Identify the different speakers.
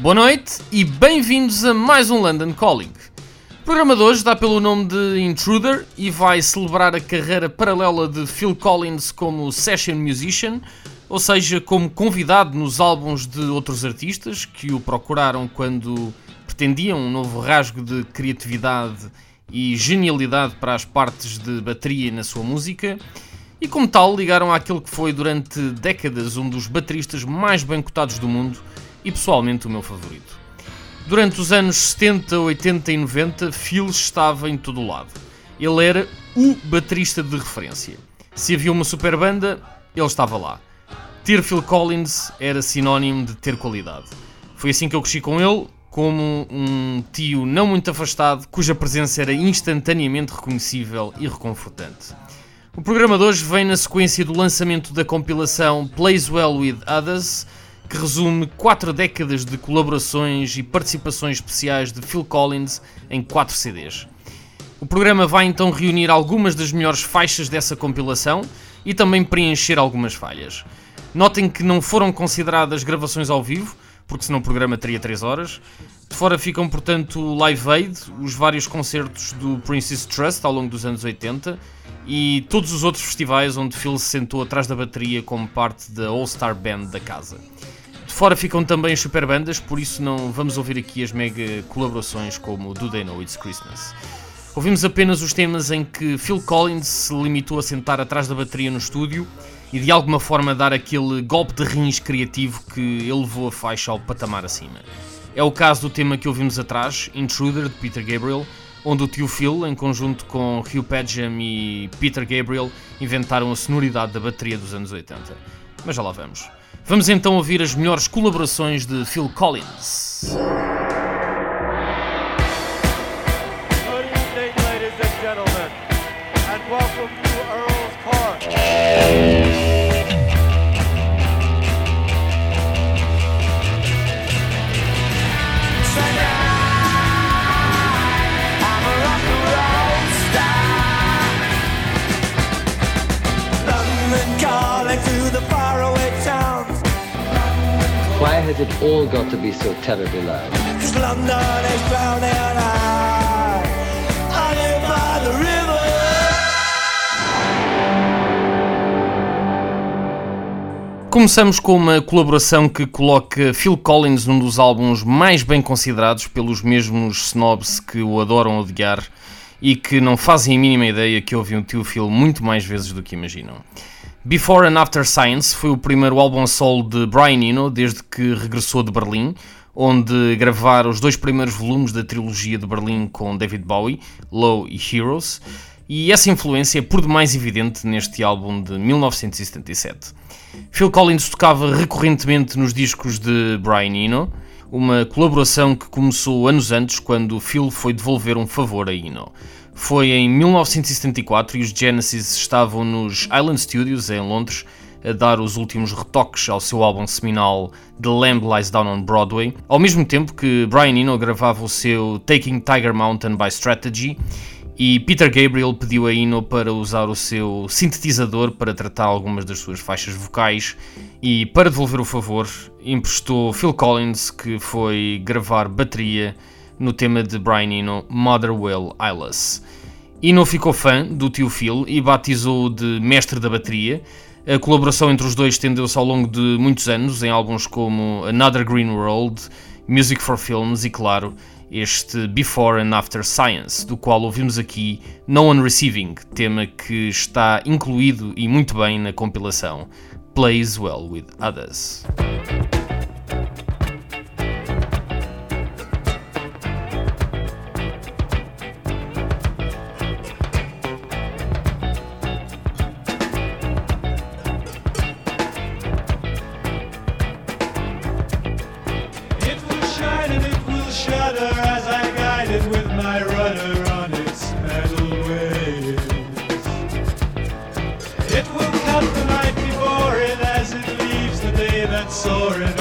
Speaker 1: Boa noite e bem-vindos a mais um London Calling. O programa de hoje dá pelo nome de Intruder e vai celebrar a carreira paralela de Phil Collins como session musician, ou seja, como convidado nos álbuns de outros artistas que o procuraram quando pretendiam um novo rasgo de criatividade e genialidade para as partes de bateria na sua música. E como tal, ligaram àquele que foi durante décadas um dos bateristas mais bem cotados do mundo e pessoalmente o meu favorito. Durante os anos 70, 80 e 90, Phil estava em todo o lado. Ele era o baterista de referência. Se havia uma super banda, ele estava lá. Ter Phil Collins era sinónimo de ter qualidade. Foi assim que eu cresci com ele, como um tio não muito afastado, cuja presença era instantaneamente reconhecível e reconfortante. O programa de hoje vem na sequência do lançamento da compilação Plays Well With Others, que resume quatro décadas de colaborações e participações especiais de Phil Collins em quatro CDs. O programa vai então reunir algumas das melhores faixas dessa compilação e também preencher algumas falhas. Notem que não foram consideradas gravações ao vivo, porque senão o programa teria 3 horas. De fora ficam, portanto, o Live Aid, os vários concertos do Princess Trust ao longo dos anos 80 e todos os outros festivais onde Phil se sentou atrás da bateria como parte da All-Star Band da casa. Fora ficam também as super bandas, por isso não vamos ouvir aqui as mega colaborações como Do They Know It's Christmas. Ouvimos apenas os temas em que Phil Collins se limitou a sentar atrás da bateria no estúdio e de alguma forma dar aquele golpe de rins criativo que ele levou a faixa ao patamar acima. É o caso do tema que ouvimos atrás, Intruder, de Peter Gabriel, onde o tio Phil, em conjunto com Hugh Padgham e Peter Gabriel, inventaram a sonoridade da bateria dos anos 80. Mas já lá vamos. Vamos então ouvir as melhores colaborações de Phil Collins.
Speaker 2: Good evening, ladies and gentlemen, and welcome to Earl's Park.
Speaker 3: Has it all got to be so terribly loud?
Speaker 4: Cause London is drowning. I live by the river.
Speaker 1: Começamos com uma colaboração que coloca Phil Collins num dos álbuns mais bem considerados pelos mesmos snobs que o adoram odiar e que não fazem a mínima ideia que ouvem o tio Phil muito mais vezes do que imaginam. Before and After Science foi o primeiro álbum solo de Brian Eno desde que regressou de Berlim, onde gravara os dois primeiros volumes da trilogia de Berlim com David Bowie, Low e Heroes, e essa influência é por demais evidente neste álbum de 1977. Phil Collins tocava recorrentemente nos discos de Brian Eno, uma colaboração que começou anos antes quando Phil foi devolver um favor a Eno. Foi em 1974 e os Genesis estavam nos Island Studios em Londres a dar os últimos retoques ao seu álbum seminal The Lamb Lies Down on Broadway, ao mesmo tempo que Brian Eno gravava o seu Taking Tiger Mountain by Strategy e Peter Gabriel pediu a Eno para usar o seu sintetizador para tratar algumas das suas faixas vocais e, para devolver o favor, emprestou Phil Collins, que foi gravar bateria no tema de Brian Eno, Motherwell Eyeless. Eno ficou fã do tio Phil e batizou-o de mestre da bateria. A colaboração entre os dois estendeu-se ao longo de muitos anos em álbuns como Another Green World, Music for Films e, claro, este Before and After Science, do qual ouvimos aqui No One Receiving, tema que está incluído e muito bem na compilação Plays Well With Others. soaring.